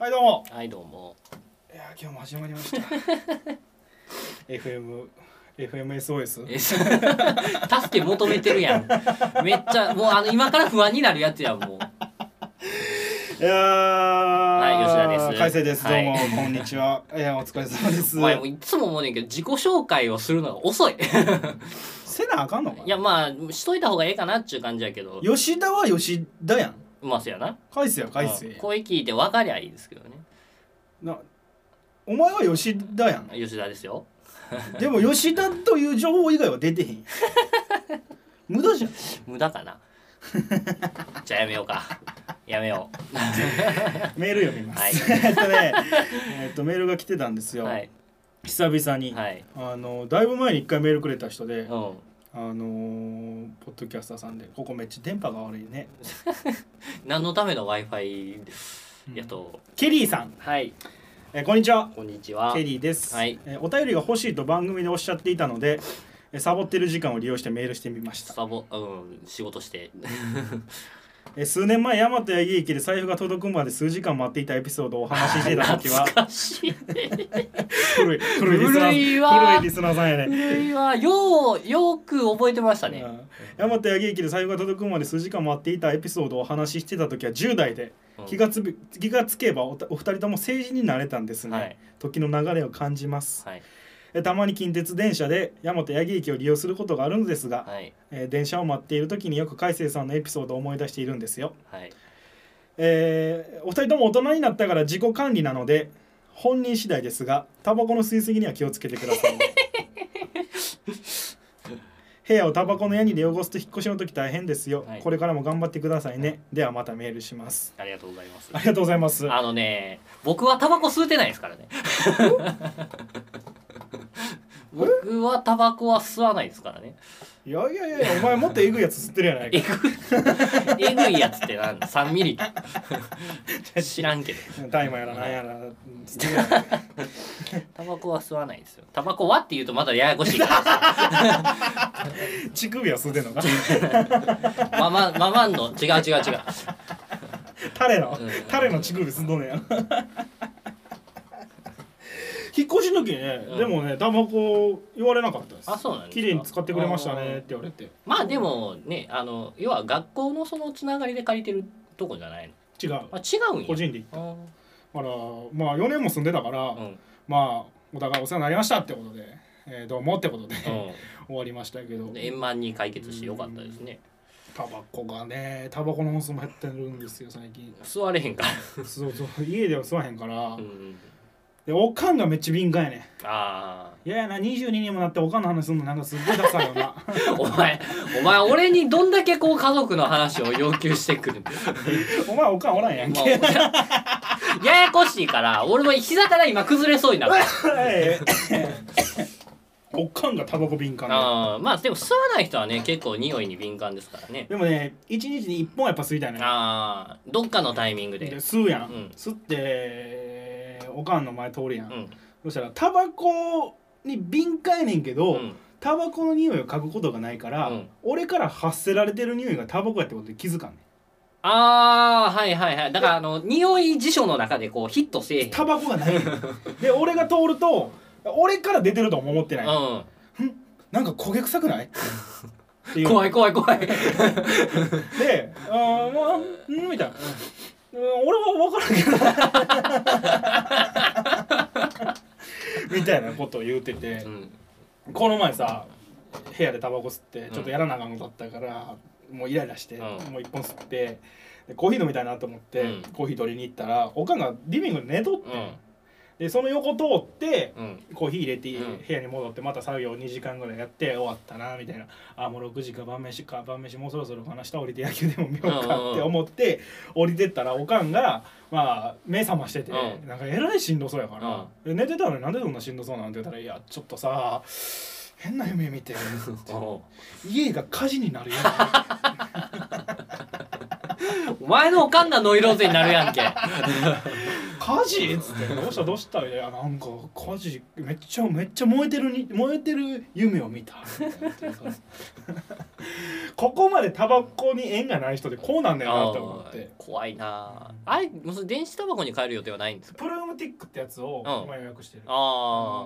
はいどうも。はいどうも。いや今日も始まりました。FM FMSOS え助け求めてるやん。めっちゃもうあの今から不安になるやつやんもう。いやはい吉田です。海星です。どうも、はいこんにちは。いやお疲れ様です。お前もういつも思うねんけど自己紹介をするのが遅い。せなあかんのかいやまあしといた方がええかなっちゅう感じやけど。吉田は吉田やんまあそうやな。海星は海星うん声聞いて分かりゃいいですけどね。なお前は吉田やん。吉田ですよ。でも 吉田という情報以外は出てへん 無駄じゃん。無駄かな。じゃあやめようか。やめよメール読みます、はい。えっとねえっとメールが来てたんですよ、うはい。久々に、はい。あのだいぶ前に一回メールくれた人で、うんあのーポッドキャスターさんでここめっちゃ電波が悪いね、何のための w i f i うん。やと、ケリーさん、はい。えーこんにちは。こんにちは。ケリーです、はい。えーお便りが欲しいと番組でおっしゃっていたのでえーサボってる時間を利用してメールしてみました。サボうん仕事して えー数年前大和八木駅で財布が届くまで数時間待っていたエピソードをお話ししていた時は古い古いリスナー古いリスナーさんやね。古いわ。ようよく覚えてましたね。うん。大和八木駅で財布が届くまで数時間待っていたエピソードをお話ししてた時は 10代でうん。気がつび気がつけばおたお二人とも成人になれたんですね、はい。時の流れを感じます。はいえたまに近鉄電車で大和八木駅を利用することがあるのですが、はい。えー電車を待っている時によく海星さんのエピソードを思い出しているんですよ、はい。えーお二人とも大人になったから自己管理なので本人次第ですがタバコの吸い過ぎには気をつけてくださいね。部屋をタバコのヤニで汚すと引っ越しの時大変ですよ、はい。これからも頑張ってくださいね。ではまたメールします。ありがとうございます。ありがとうございます。あのね僕はタバコ吸うてないですからね 僕はタバコは吸わないですからね。いやいやいやお前もっとえぐいやつ吸ってるやないえかぐい えぐいやつってなんだ3ミリ。知らんけど。大麻やらなんやら 吸ってるやないかタバコは吸わないですよ。タバコはって言うとまだややこしいから。乳首は吸ってんのか？ママママンの？違う違う違う。タレのうん。タレの乳首吸んどんねや引っ越しの時ね、うん。でもねタバコ言われなかったです。あそうなんですか？綺麗に使ってくれましたねって言われて。まあでもねあの要は学校のそのつながりで借りてるとこじゃないの？違う。あ違うんや。個人で行った。あだからまあ4年も住んでたから、ーうん。まあお互いお世話になりましたってことで、えーどうもってことで、う 終わりましたけど。んで円満に解決してよかったですね。タバコがねタバコの本数も減ってるんですよ最近。吸われへんから。そうそう。家では吸わへんから、うんでおかんがめっちゃ敏感やねあいややな22にもなっておかんの話すんのなんかすっごいダサいよな。あ お前お前俺にどんだけこう家族の話を要求してくるお前おかんおらんやんまあけ、ややこしいから俺も膝から今崩れそうになった。おかんがタバコ敏感であーまあでも吸わない人はね結構匂いに敏感ですからね。でもね一日に1本やっぱ吸いたいねああどっかのタイミングで。で吸うやん、うん。吸っておかんの前通るやん、うん。そしたらタバコに敏感やねんけど、うん。タバコの匂いを嗅ぐことがないから、うん。俺から発せられてる匂いがタバコやってことで気づかんねん。ああはいはいはい。だからあの匂い辞書の中でこうヒットせえへん。タバコがない で俺が通ると俺から出てるとも思ってない、うなんか焦げ臭くない？怖い怖い怖い。で「あーまあうん」みたいな「うん俺は分からんけど」みたいなことを言うてて、うん。この前さ部屋でタバコ吸ってちょっとやらなあかんことだったから、もうイライラして、うん。もう一本吸ってでコーヒー飲みたいなと思って、うん。コーヒー取りに行ったらおかんがリビングで寝とって、うんでその横通ってうん。コーヒー入れて、うん。部屋に戻ってまた作業2時間ぐらいやって終わったなみたいな。あもう6時か晩飯か晩飯もうそろそろかな下降りて野球でも見ようかって思って降りてったらおかんがまあ目覚ましてて、うん。なんかえらいしんどそうやから「え寝てたのになんでそんなしんどそうなん?」て言ったら「いやちょっとさ変な夢見ておう家が火事になるよ お前のおかんがノイローゼになるやんけ火火事?」っつって「どうした？どうした?」いやなんか火事めっちゃめっちゃ燃えてるに燃えてる夢を見た」ここまでタバコに縁がない人でこうなんだよなって思って。怖いな。あれもう電子タバコに変える予定はないんですか？プルームティックってやつをうん。今予約してる、ああ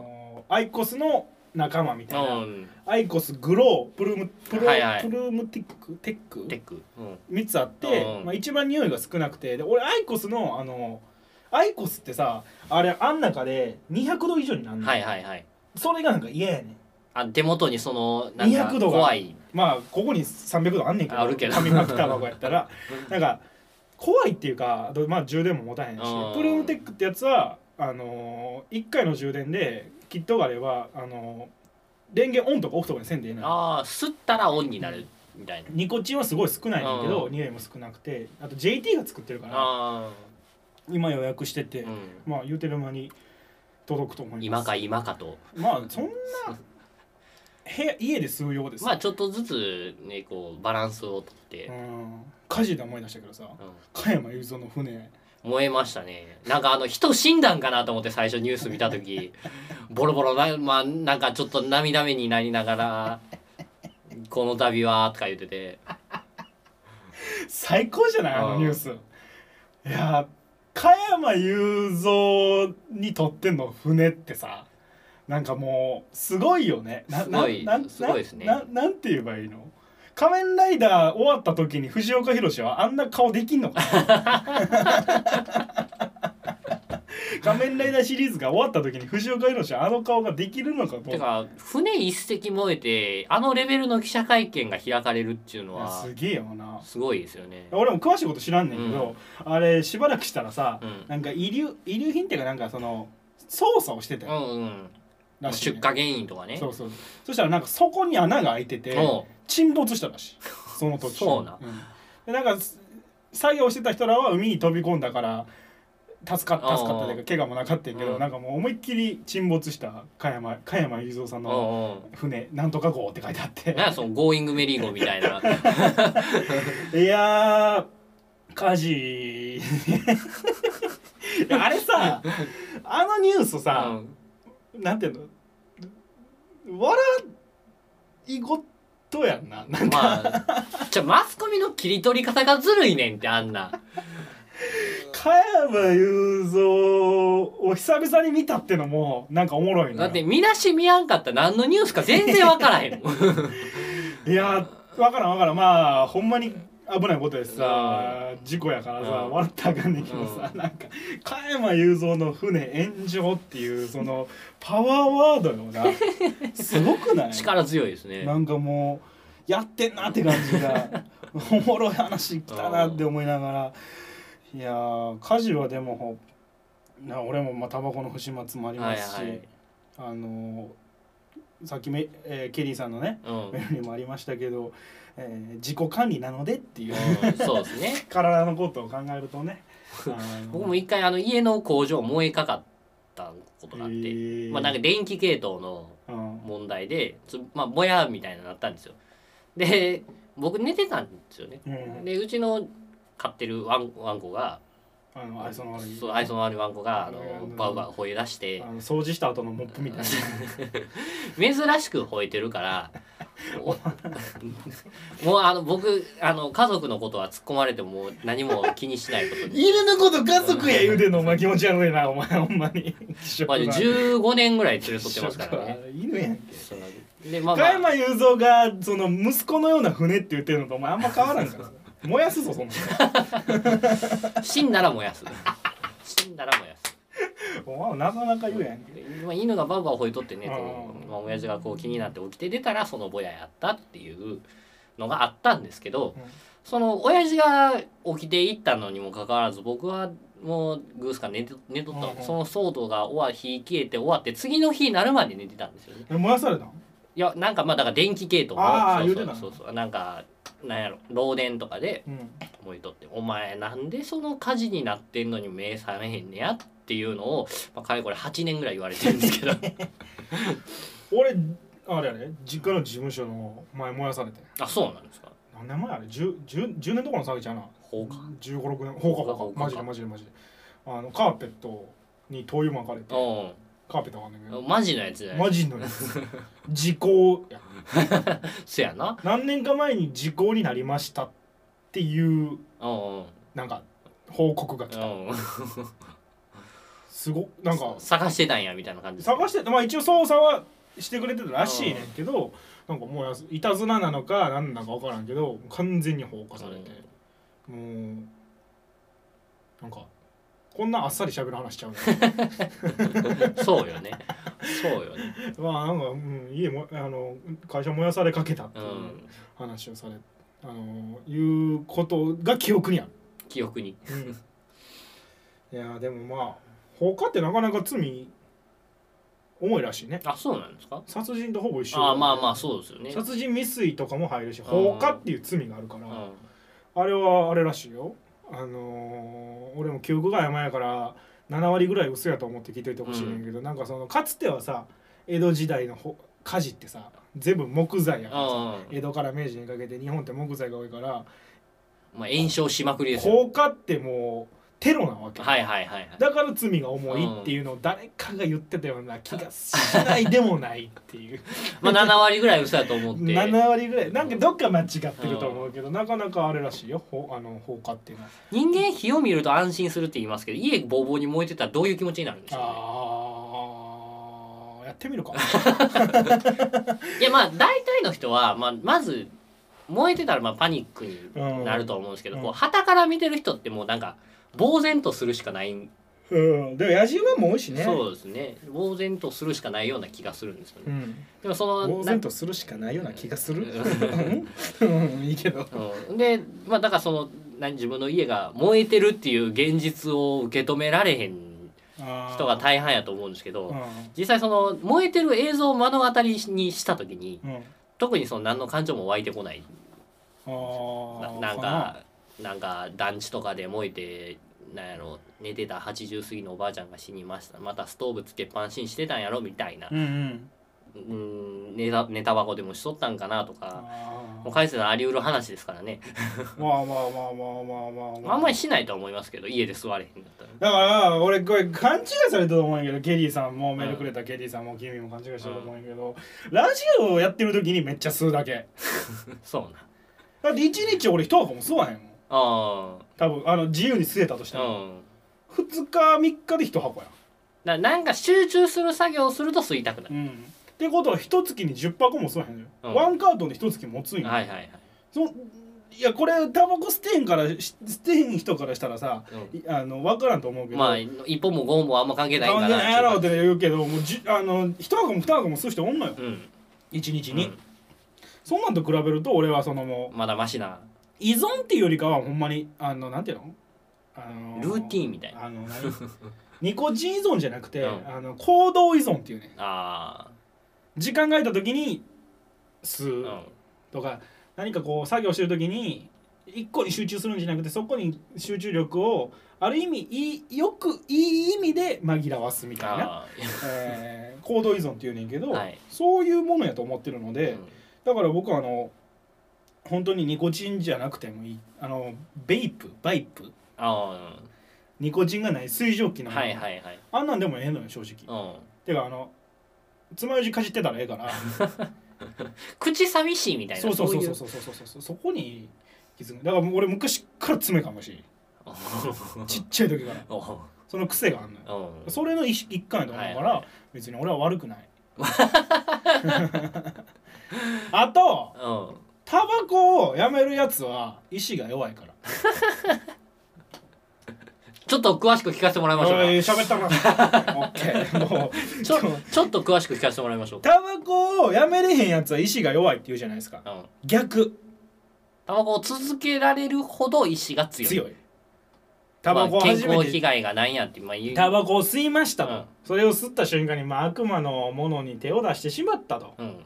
のアイコスの仲間みたあいな、うん。アイコスグロープルームプル,、はいはい。プルームテック？テック。テック。うん。3つあって、うん。まあ、一番匂いが少なくて。で俺アイコスのあのアイコスってさあれあん中で200度以上になるの、はいはいはい。それがなんか嫌やねん。あ手元にそのなんか200度が。怖い。まあここに300度あんねんけどあるけど。紙巻きタバコやったら。なんか怖いっていうかまあ充電も持たへんし。うん。プルームテックってやつはあのー、1回の充電でキットがあればあのー電源オンとかオフとかにせんでいいああ吸ったらオンになるみたいな。ニコチンはすごい少ないねんけどうん。匂いも少なくて。あと JT が作ってるから。あ今予約してて、まあ言うてる間に届くと思います。今か今かと。まあそんな部屋家で吸うようです。まあちょっとずつねこうバランスをとって。う、ん。火事で思い出したけどさうん。加山雄三の船。燃えましたね。なんかあの人死んだんかなと思って最初ニュース見た時。ボロボロなまあなんかちょっと涙目になりながら「この度は」とか言ってて。最高じゃないあうん。のニュース。いや加山雄三にとっての船ってさなんかもうすごいよね。なすごいななすごいですね。なななんて言えばいいの？仮面ライダー終わった時に藤岡弘はあんな顔できんのかな？仮面ライダーシリーズが終わった時に藤岡弘はあの顔ができるのかと。てか船一隻燃えてあのレベルの記者会見が開かれるっていうのはすげえよな。すごいですよね。俺も詳しいこと知らんねんけど、あれしばらくしたらさ、うん。なんか遺留遺留品っていうかなんかその操作をしてたうよ、んうん、らしいね。出火原因とかね。そうそう。そしたらなんかそこに穴が開いてて沈没したらしい。その時。そうな。ん。でなんかす作業してた人らは海に飛び込んだから助か助かったというか怪我もなかったけど、うん。なんかもう思いっきり沈没した加山加山雄三さんうんのうん。船なんとか号って書いてあって。なんやそのゴーイングメリーゴーみたいな。いやー火事。いやあれさあのニュースうさ、ん。なんていうの笑い事やんななんか、まあ、じゃあマスコミの切り取り方がずるいねんってあんな。加山雄三を久々に見たってのもなんかおもろいな。だって見出し見やんかったら何のニュースか全然わからへんもん。いやわからんわからん。まあほんまに危ないことです。さ、事故やからさ、うん笑ったらあかんねんけどさ、うなんか加山雄三の船炎上っていうそのパワーワードよなすごくない？力強いですね。なんかもうやってんなって感じが おもろい話来たなって思いながらいやー家事はでもな俺もまあタバコの不始末もありますし、はいはい。あのーさっきめ、えーケリーさんのねうん。メールにもありましたけど、えー自己管理なのでっていう、うん、そうですね。体のことを考えるとね 僕も一回あの家の工場燃えかかったことがあって、えー。まあなんか電気系統のうん。問題でつまあぼやみたいなのなったんですよ。で僕寝てたんですよね。うん。でうちの飼ってるワンワンコがあの愛想の悪い。そう愛想の悪いワンコがあのうんバウバウ吠え出してあの掃除した後のモップみたいな。珍しく吠えてるからお もうあの僕あの家族のことは突っ込まれても何も気にしないことに、犬のこと家族や言うてんの。お前気持ち悪いなお前ほんまに。まあ、15年ぐらい連れ添ってますからね。犬やんけでまあまあ。加山雄三がその息子のような船って言ってるのとお前あんま変わらんから燃やすぞそんな 死んだら燃やす。死んだら燃やす。のお前なかなか言うやん。けまあ、犬がバウバウ吠えとってねこうん。う、まあ、親父がこう気になって起きて出たらそのぼややったっていうのがあったんですけど、うん。その親父が起きていったのにもかかわらず僕はもうグースか寝て寝とった、うんうん。その騒動が終わ火消えて終わって次の日になるまで寝てたんですよね。え燃やされたん？いやなんかまあだから電気系統のそうう。てたそうそうそう。なんかなんやろ。漏電とかでうん燃えとって「お前なんでその火事になってんのに目覚めへんねや」っていうのを、まあ、かれこれ8年ぐらい言われてるんですけど。俺あれあれ？実家の事務所の前燃やされて。あそうなんですか？何年前あれ？10, 10, 10年とかの騒ぎちゃうな。放火。1 5 6年。放火放放火火。マジでマジでマジで。あのカーペットに灯油巻かれて。うカーペットわかんないけど。んマジのやつじゃない？マジのやつ。時効や。そやな。何年か前に時効になりましたっていううんうん。なんか報告が来た。うん。すごなんか。探してたんやみたいな感じ探してまあ一応捜査はしてくれてたらしいねんけどなんかもうやすいたずらなのか何なのか分からんけど完全に放火されて、もうなんかこんなあっさり喋る話しちゃうね そうよね。そうよね。まあなんか、うん、家もあの会社燃やされかけたっていううん話をされ、あのいうことが記憶にある、記憶に。いやでもまあ放火ってなかなか罪重いらしいね。あそうなんですか？殺人とほぼ一緒。あまあまあそうですよね。殺人未遂とかも入るしん。放火っていう罪があるから、うん。あれはあれらしいよあのー俺も記憶が山やから7割ぐらい嘘やと思って聞いといてほしいねんけど、なんかそのかつてはさ江戸時代のほ火事ってさ全部木材やからさうん江戸から明治にかけて日本って木材が多いからまあ炎症しまくりですよ。放火ってもうテロなわけ、はいはいはいはい。だから罪が重いっていうのを誰かが言ってたような気がしないでもないっていう。まあ7割ぐらい嘘やと思って。7割ぐらい。なんかどっか間違ってると思うけどなかなかあれらしいよ。ほあの放火っていうのは。人間火を見ると安心するって言いますけど家ボーボーに燃えてたらどういう気持ちになるんでしょうね。あーやってみるか。いやまあ大体の人は、まあ、まず燃えてたらまあパニックになると思うんですけど、うん。こう旗から見てる人ってもうなんか呆然とするしかない、うん。でも野獣はもう多いしね。そうですね。呆然とするしかないような気がするんですよね、うん。でもその呆然とするしかないような気がする？ううん。いいけど。うん、でまあだからその何自分の家が燃えてるっていう現実を受け止められへん人が大半やと思うんですけど、うん。実際その燃えてる映像を目の当たりにした時にうん。特にその何の感情も湧いてこない。あなー。なんかなんか団地とかで燃えてなんやろ寝てた80過ぎのおばあちゃんが死にました。またストーブつけっぱなしにしてたんやろみたいな。うんうん。うん寝た寝たばこでもしとったんかなとか。あもう返せたらあり得る話ですからね。ーまあまあまあまあまあまあ。まああんまりしないと思いますけど家で座れへんかったら。だから俺これ勘違いされたと思うんやけどケリーさんもメールくれたケリーさんも君も勘違いしてると思うんやけど、ラジオをやってる時にめっちゃ吸うだけ。そうな。だって一日俺一箱も吸わへんもんあ多分あの自由に吸えたとしてあうも、ん。2日3日で一箱や。ななんか集中する作業をすると吸いたくなる。ん、うん、ってことは一月に10箱も吸わへんのよ、うん。ワンカートンで一月持つんよ、はいはいはい。そいやこれタバコ捨てんからし捨てん人からしたらさういあの分からんと思うけど、んまあ一本も五本もあんま関係ないんかな関係ないやろって言うけどもうじあの一箱も二箱も吸う人おんのよ。うん。一日に、うんそんなんと比べると俺はそのもうまだマシな依存っていうよりかはほんまにあのなんていうの？あのルーティンみたいな。あの何？ニコチン依存じゃなくて、うん。あの行動依存っていうね。あ時間が空いた時に吸うとか、何かこう作業してる時に一個に集中するんじゃなくてそこに集中力をある意味いいよくいい意味で紛らわすみたいな、あえー行動依存っていうねんけど、はい。そういうものやと思ってるのーで、うん。だから僕はあの本当にニコチンじゃなくてもいい。あのベイプ？バイプ？あニコチンがない水蒸気のーもの、はいはいはい。あんなんでもええのよ正直、うん。てかあのつまようじかじってたらええから。口寂しいみたいなそうそうそういそうそうそう。そうそう。そこに気づく。だから俺昔から爪かもし ちっちゃい時から。その癖があんのよ。うん。それの一一環やと思うから、はいは別に俺は悪くない。あとうんタバコをやめるやつは意志が弱いから。ちょっと詳しく聞かせてもらいましょうおい喋ったな。オッケー。もうかちょちょっと詳しく聞かせてもらいましょう。かタバコをやめれへんやつは意志が弱いって言うじゃないですか。うん。逆。タバコを続けられるほど意志が強い。強い。タバコをまあ健康被害がなんやってまあ言う。タバコを吸いましたと、うん。それを吸った瞬間に、まあ、悪魔のものに手を出してしまったと。うん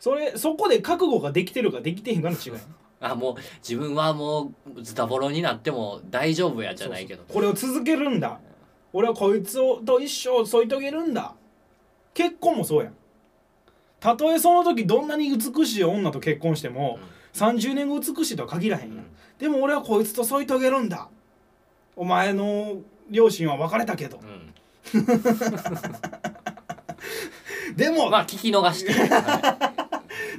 それそこで覚悟ができてるかできてへんかの違い。あもう自分はもうズタボロになっても大丈夫やじゃないけど。これを続けるんだ。俺はこいつをと一生添い遂げるんだ。結婚もそうやん。たとえその時どんなに美しい女と結婚しても、30年後美しいとは限らへんやん、でも俺はこいつと添い遂げるんだ。お前の両親は別れたけど。うん。でも、まあ聞き逃して。は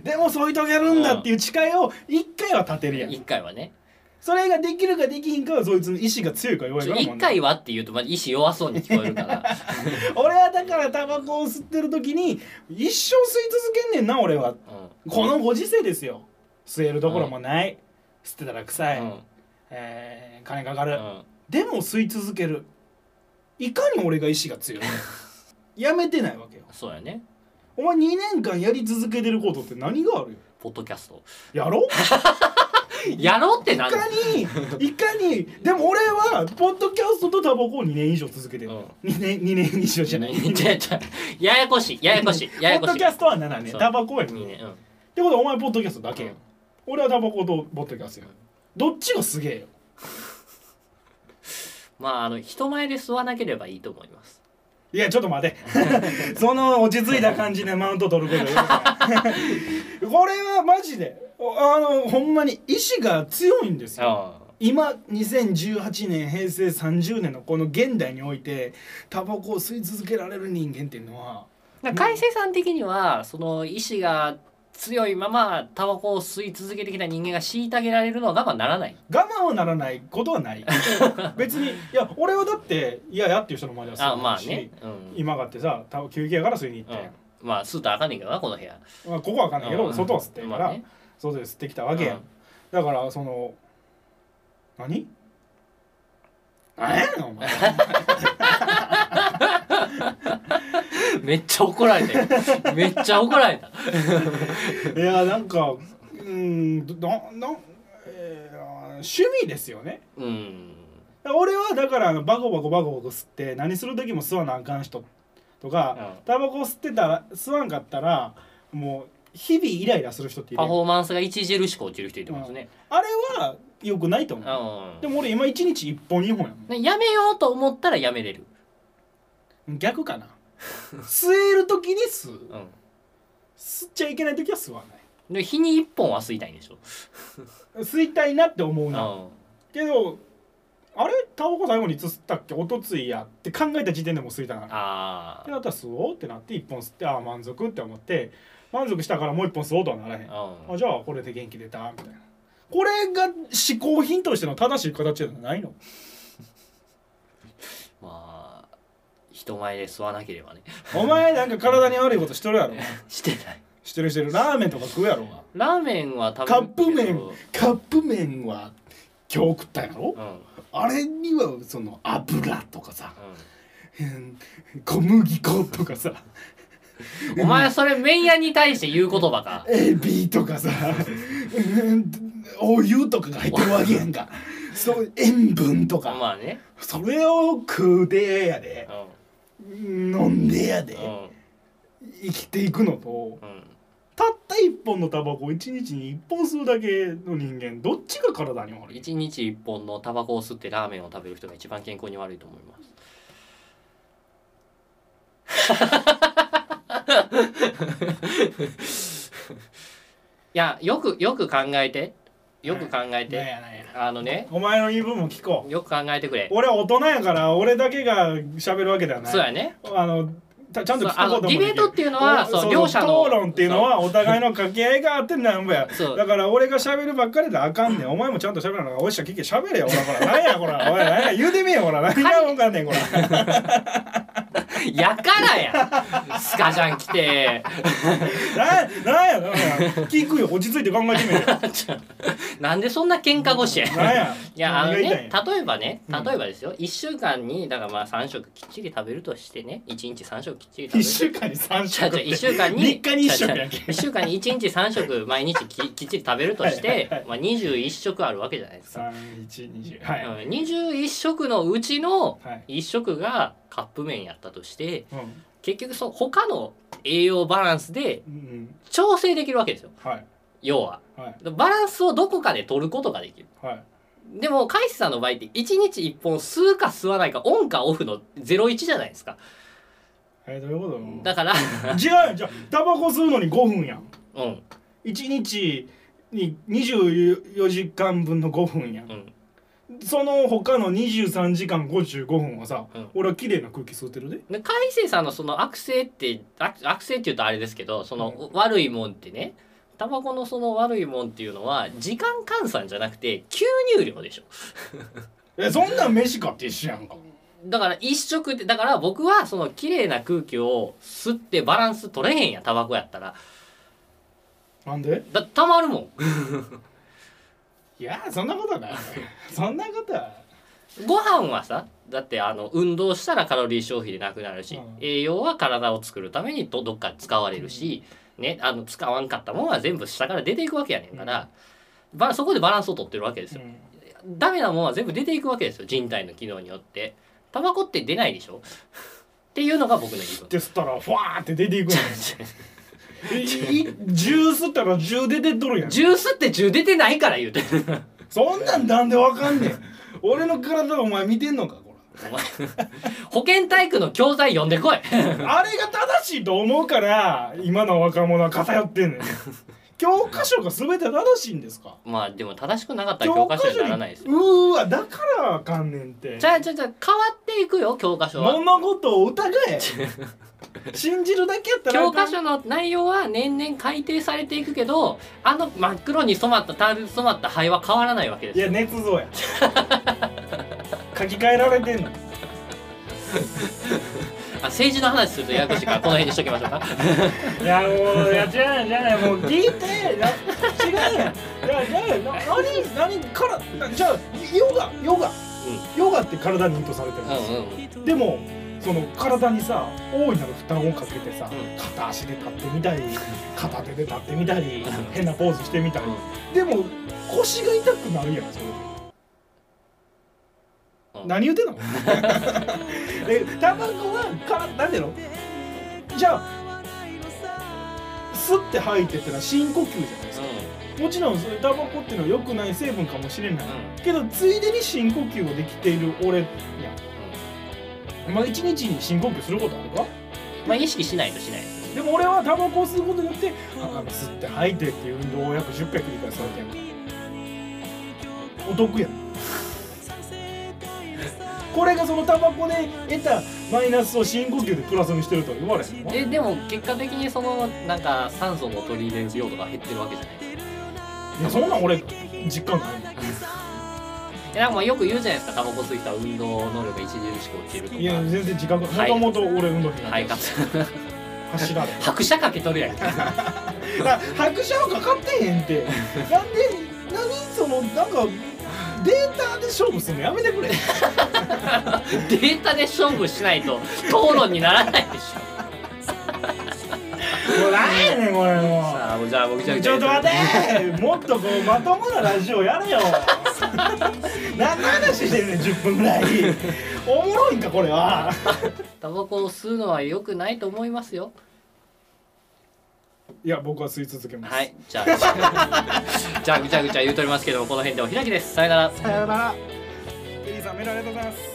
でも添い遂げるんだっていう誓いを一回は立てるやん。い一回はね。それができるかできひんかはそいつの意志が強いか弱いか一回はって言うとまあ意志弱そうに聞こえるから。俺はだからタバコを吸ってる時に一生吸い続けんねんな俺は。うこのご時世ですよ。吸えるところもない、吸ってたら臭い、んうん。えー金かかる、うん。でも吸い続ける。いかに俺が意志が強い やめてないわけよ。そうやねお前2年間やり続けてることって何があるよ？ポッドキャスト。やろ やろうっていなんかにいかに でも俺はポッドキャストとタバコを2年以上続けてる、うん。2年2年以上じゃない。ややこしいややこしいややこしい。ポッドキャストは7年。タバコは2年。うん。ってことはお前ポッドキャストだけよ、うん。俺はタバコとポッドキャストよどっちがすげえよ？まああの人前で吸わなければいいと思いますいやちょっと待て。その落ち着いた感じでマウント取ることよ これはマジであのほんまに意志が強いんですよ。あ今2018年平成30年のこの現代においてタバコを吸い続けられる人間っていうのはあ海星さん的にはその意志が強いままタバコを吸い続けてきた人間が虐げられるのは我慢ならない。我慢はならないことはない。別にいや俺はだって嫌やっていう人の前では吸あわないし、まあね、うん、今があってさ休憩やから吸いに行ったやん、うん、まあ吸ったらあかんねんけどなこの部屋。まあ、ここは分かんないけど、うん。外は吸ってるから、まあね。外で吸ってきたわけや。ん、うん。だからその何？何やねんお前 めっちゃ怒られたよ。めっちゃ怒られた。いやなんかうんなな、えー趣味ですよね。うん。俺はだからバコバコバコバコ吸って何する時も吸わなあかん人とか、うん。タバコ吸ってたら吸わんかったらもう日々イライラする人っている。パフォーマンスが著しく落ちる人いてますね、あれは良くないと思う、うん。でも俺今1日1本2本やもん。ねやめようと思ったらやめれる、逆かな吸える時に吸う。うん、吸っちゃいけない時は吸わない。で日に1本は吸いたいんでしょ、吸いたいなって思うな、うん、けどあれ？タバコ最後に吸ったっけ？おとついやって考えた時点でもう吸いたなあってなったら吸おうってなって1本吸ってああ満足って思って満足したからもう1本吸おうとはならへん。あ、うん。あじゃあこれで元気出た？みたいな。これが嗜好品としての正しい形じゃないのまあ人前で吸わなければね。お前なんか体に悪いことしてるやろ。してない。してるしてる。ラーメンとか食うやろがラーメンは食べカップ麺カップ麺は今日食ったやろ？うん。うんあれにはその油とかさ。うん。小麦粉とかさ。お前それ麺屋に対して言う言葉か。エビとかさ。うんお湯とかが入ってるわけやんか。そう塩分とか、まあね。それを食うてやで。う飲んでやで、生きていくのと。うん。たった一本のタバコを一日に一本吸うだけの人間どっちが体に悪い？一日一本のタバコを吸ってラーメンを食べる人が一番健康に悪いと思います。いやよくよく考えてよく考えて。あのね。お前の言い分も聞こう。よく考えてくれ。俺は大人やから俺だけが喋るわけではない。そうやね。あのたちゃんと聞くこうあのディベートっていうのはおそう両者の。討論っていうのはお互いの掛け合いがあってなんぼや。だから俺が喋るばっかりであかんねん。お前もちゃんと喋るのがおいしゃ聞け喋れよ。ほらほら何やほら。おい何や言うてみよ。ほら何がわかんねんこらやからやスカジャン来て。ななんやなんや聞くよ。落ち着いて考えてみよ。なんでそんな喧嘩腰やなんや。いやあのね例えばねうん。例えばですよ、一1週間にだからまあ3食きっちり食べるとしてね1日3食きっちり食べる。一週間に三じゃあ食じゃあ1週間に三日に一食やん。け1週間に1日3食毎日ききっちり食べるとしてはいはいはい。まあ、21食あるわけじゃないですか、三一二十はい、うん、21食のうちのはい。1食がカップ麺やったとしてうん。結局そう他の栄養バランスでうん調整できるわけですよ。はい。要は。はい。バランスをどこかで取ることができる。はい。でもカイスさんの場合って1日1本吸うか吸わないかオンかオフの01じゃないですか。えどういうこと？だから違うじゃあタバコ吸うのに5分やん。うん。1日に24時間分の5分やん。うんその他の23時間55分はさ、うん。俺は綺麗な空気吸ってるで。で海星さんのその悪性って悪悪性っていうとあれですけどその悪いもんってねタバコのその悪いもんっていうのは時間換算じゃなくて吸入量でしょ。えそんなん飯かって一緒やんか。だから一食でだから僕はその綺麗な空気を吸ってバランス取れへんやタバコやったら。なんで？だたまるもん いやそんなことはない。そんなことは。ご飯はさだってあの運動したらカロリー消費でなくなるし、うん。栄養は体を作るためにどどっかで使われるし、ね、あの使わんかったもんは全部下から出ていくわけやねんから、ばそこでバランスを取ってるわけですよ。ダメなもんは全部出ていくわけですよ人体の機能によって。タバコって出ないでしょ？っていうのが僕の言い分。って吸ったらフワーって出ていくのえい 10吸ったら10出てっとるやん。ジュースって10出てないから言うて。る。そんなんなんでわかんねん。俺の体お前見てんのかこお前。保健体育の教材読んでこい。れあれが正しいと思うから今の若者は偏ってんねん教科書が全て正しいんですか？まあでも正しくなかったら教科書にならないですよ。うーわだからあかんねんって。じゃあじゃあじゃあ変わっていくよ教科書は。物事を疑え。信じるだけやったら教科書の内容は年々改定されていくけどあの真っ黒に染まったタール染まった灰は変わらないわけですよ。いや捏造や。書き換えられてんのあ政治の話するとややこしいからこの辺にしときましょうか。いやもういや違うじゃないもう聞いてや違うやんいやいやな何何からじゃあヨガヨガ、ヨガって体にいいとされてるんですよ、うんうんでもその体にさ大いなる負担をかけてさ、うん。片足で立ってみたり片手で立ってみたりうん。変なポーズしてみたり。うんでも腰が痛くなるやんそれ何言うてんの？えタバコはからなんていうの？じゃあ吸って吐いてってのは深呼吸じゃないですか。もちろんタバコっていうのは良くない成分かもしれない。けどついでに深呼吸をできている俺や。ん。まあ一日に深呼吸することあるか？まあ意識しないとしないです。でも俺はタバコを吸うことによって吸って吐いてっていう運動を約10回繰り返すわけやんかお得やんこれがそのタバコで得たマイナスを深呼吸でプラスにしてるとは言われへんの？えでも結果的にそのなんか酸素の取り入れる量とか減ってるわけじゃないいやそんなん俺実感ない。もんえなんかまあよく言うじゃないですか。タバコ吸う人は運動能力が著しく落ちるとか。いや全然自覚もはい。ともと俺運動器はい。か走られへん拍車かけとるやんだから拍車はかかってへんって。なんで何？そのなんかデータで勝負するのやめてくれ。データで勝負しないと討論にならないでしょ。もうなんやねんこれもさあじゃあ僕じゃあうちょっと待てもっとこうまともなラジオやれよ。何の話してんねん10分ぐらい。おもろいんかこれは。タバコを吸うのは良くないと思いますよいや僕は吸い続けます。はいじゃあじゃあぐちゃぐちゃ言うとりますけどもこの辺でお開きです。さよなら。さよなら。エリーさんメールありがとうございます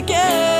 だけ